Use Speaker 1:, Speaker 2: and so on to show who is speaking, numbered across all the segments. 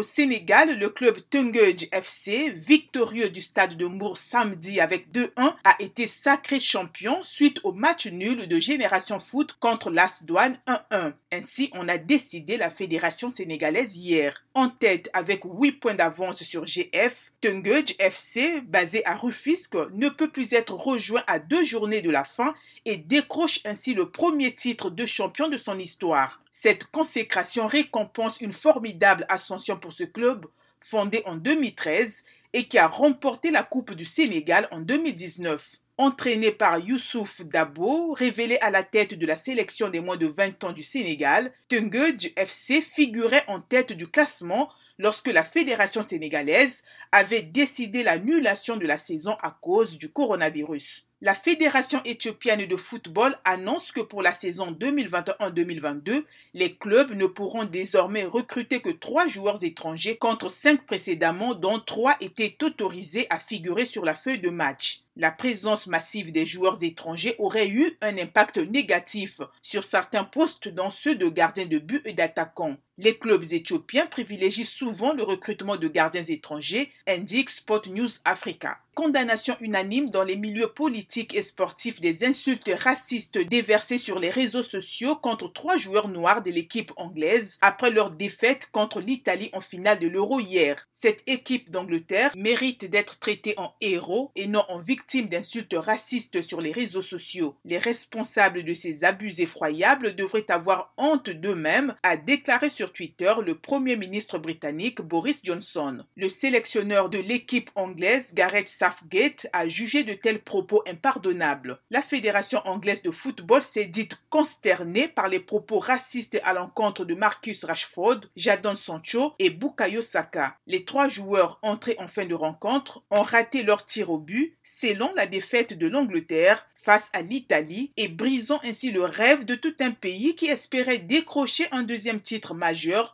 Speaker 1: Au Sénégal, le club Tungej FC, victorieux du stade de Mour samedi avec 2-1, a été sacré champion suite au match nul de Génération Foot contre l'As Douane 1-1. Ainsi, on a décidé la fédération sénégalaise hier. En tête avec 8 points d'avance sur GF, Tungej FC, basé à Rufisque, ne peut plus être rejoint à deux journées de la fin et décroche ainsi le premier titre de champion de son histoire. Cette consécration récompense une formidable ascension pour ce club, fondé en 2013 et qui a remporté la Coupe du Sénégal en 2019. Entraîné par Youssouf Dabo, révélé à la tête de la sélection des moins de 20 ans du Sénégal, Tungej FC figurait en tête du classement lorsque la fédération sénégalaise avait décidé l'annulation de la saison à cause du coronavirus. La Fédération éthiopienne de football annonce que pour la saison 2021-2022, les clubs ne pourront désormais recruter que trois joueurs étrangers contre cinq précédemment dont trois étaient autorisés à figurer sur la feuille de match. La présence massive des joueurs étrangers aurait eu un impact négatif sur certains postes dans ceux de gardiens de but et d'attaquants. Les clubs éthiopiens privilégient souvent le recrutement de gardiens étrangers, indique Sport News Africa. Condamnation unanime dans les milieux politiques et sportifs des insultes racistes déversées sur les réseaux sociaux contre trois joueurs noirs de l'équipe anglaise après leur défaite contre l'Italie en finale de l'Euro hier. Cette équipe d'Angleterre mérite d'être traitée en héros et non en victime d'insultes racistes sur les réseaux sociaux. Les responsables de ces abus effroyables devraient avoir honte d'eux-mêmes, a déclaré sur Twitter le Premier ministre britannique Boris Johnson. Le sélectionneur de l'équipe anglaise Gareth Southgate a jugé de tels propos impardonnables. La Fédération anglaise de football s'est dite consternée par les propos racistes à l'encontre de Marcus Rashford, Jadon Sancho et Bukayo Saka. Les trois joueurs entrés en fin de rencontre ont raté leur tir au but, selon la défaite de l'Angleterre face à l'Italie et brisant ainsi le rêve de tout un pays qui espérait décrocher un deuxième titre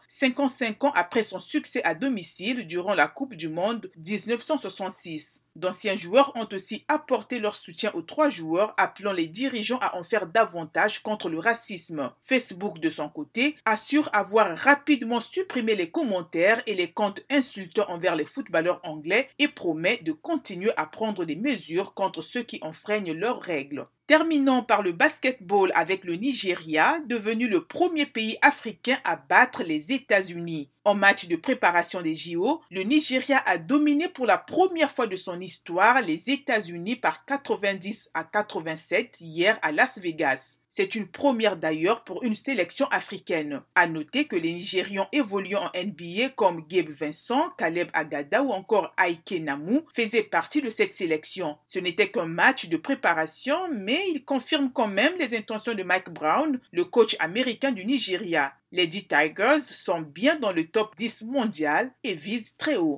Speaker 1: 55 ans après son succès à domicile durant la Coupe du Monde 1966. D'anciens joueurs ont aussi apporté leur soutien aux trois joueurs, appelant les dirigeants à en faire davantage contre le racisme. Facebook, de son côté, assure avoir rapidement supprimé les commentaires et les comptes insultants envers les footballeurs anglais et promet de continuer à prendre des mesures contre ceux qui enfreignent leurs règles. Terminons par le basketball avec le Nigeria, devenu le premier pays africain à battre les États-Unis. En match de préparation des JO, le Nigeria a dominé pour la première fois de son histoire les États-Unis par 90 à 87 hier à Las Vegas. C'est une première d'ailleurs pour une sélection africaine. À noter que les Nigérians évoluant en NBA comme Gabe Vincent, Caleb Agada ou encore Aike Namu faisaient partie de cette sélection. Ce n'était qu'un match de préparation, mais il confirme quand même les intentions de Mike Brown, le coach américain du Nigeria. Les D Tigers sont bien dans le top 10 mondial et visent très haut.